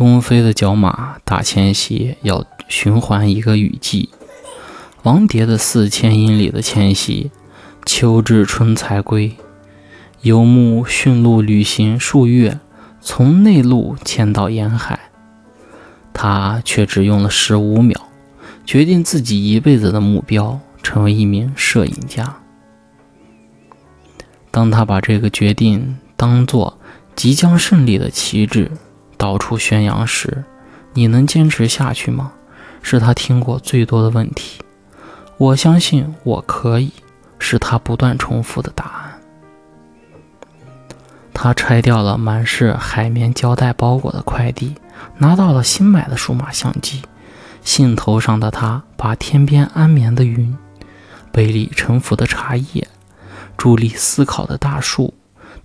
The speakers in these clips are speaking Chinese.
东飞的角马大迁徙要循环一个雨季，王蝶的四千英里的迁徙，秋至春才归。游牧驯鹿旅行数月，从内陆迁到沿海，他却只用了十五秒，决定自己一辈子的目标，成为一名摄影家。当他把这个决定当做即将胜利的旗帜。到处宣扬时，你能坚持下去吗？是他听过最多的问题。我相信我可以，是他不断重复的答案。他拆掉了满是海绵胶带包裹的快递，拿到了新买的数码相机。兴头上的他，把天边安眠的云、杯里沉浮的茶叶、伫立思考的大树，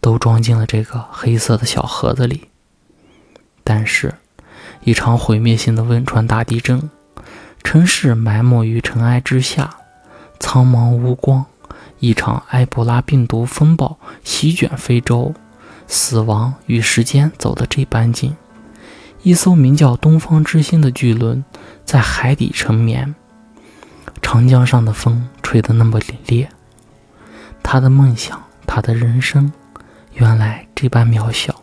都装进了这个黑色的小盒子里。但是，一场毁灭性的汶川大地震，城市埋没于尘埃之下，苍茫无光；一场埃博拉病毒风暴席卷非洲，死亡与时间走得这般近。一艘名叫“东方之星”的巨轮在海底沉眠，长江上的风吹得那么凛冽。他的梦想，他的人生，原来这般渺小。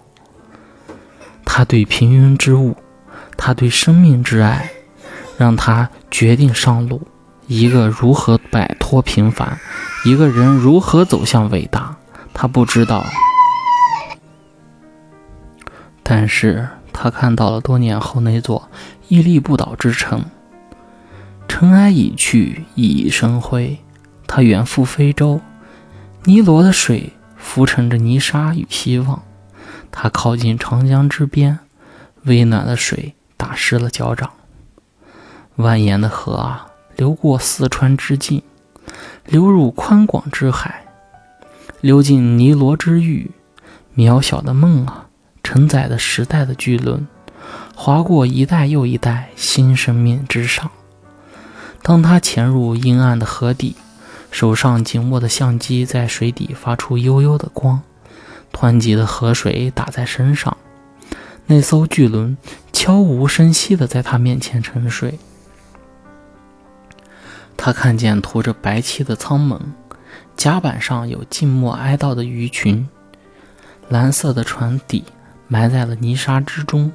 他对平庸之物，他对生命之爱，让他决定上路。一个如何摆脱平凡，一个人如何走向伟大，他不知道。但是他看到了多年后那座屹立不倒之城。尘埃已去，熠熠生辉。他远赴非洲，尼罗的水浮沉着泥沙与希望。他靠近长江之边，温暖的水打湿了脚掌。蜿蜒的河啊，流过四川之境，流入宽广之海，流进尼罗之域。渺小的梦啊，承载着时代的巨轮，划过一代又一代新生命之上。当他潜入阴暗的河底，手上紧握的相机在水底发出幽幽的光。湍急的河水打在身上，那艘巨轮悄无声息地在他面前沉睡。他看见涂着白漆的舱门，甲板上有静默哀悼的鱼群，蓝色的船底埋在了泥沙之中。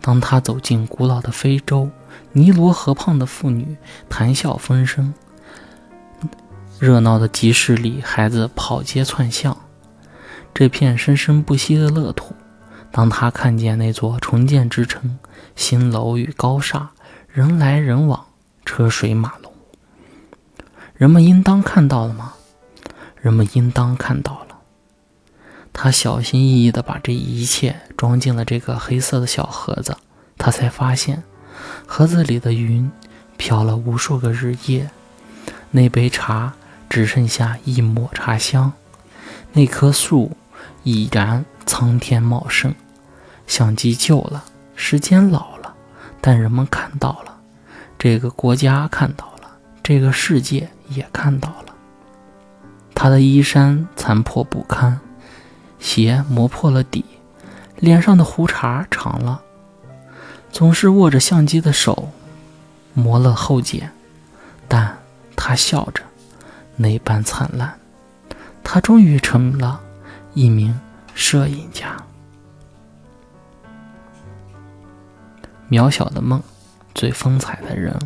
当他走进古老的非洲，尼罗河畔的妇女谈笑风生，热闹的集市里，孩子跑街窜巷。这片生生不息的乐土，当他看见那座重建之城，新楼与高厦，人来人往，车水马龙，人们应当看到了吗？人们应当看到了。他小心翼翼地把这一切装进了这个黑色的小盒子，他才发现，盒子里的云飘了无数个日夜，那杯茶只剩下一抹茶香，那棵树。已然苍天茂盛，相机旧了，时间老了，但人们看到了，这个国家看到了，这个世界也看到了。他的衣衫残破不堪，鞋磨破了底，脸上的胡茬长了，总是握着相机的手磨了后茧，但他笑着，那般灿烂。他终于成了。一名摄影家，渺小的梦，最风采的人。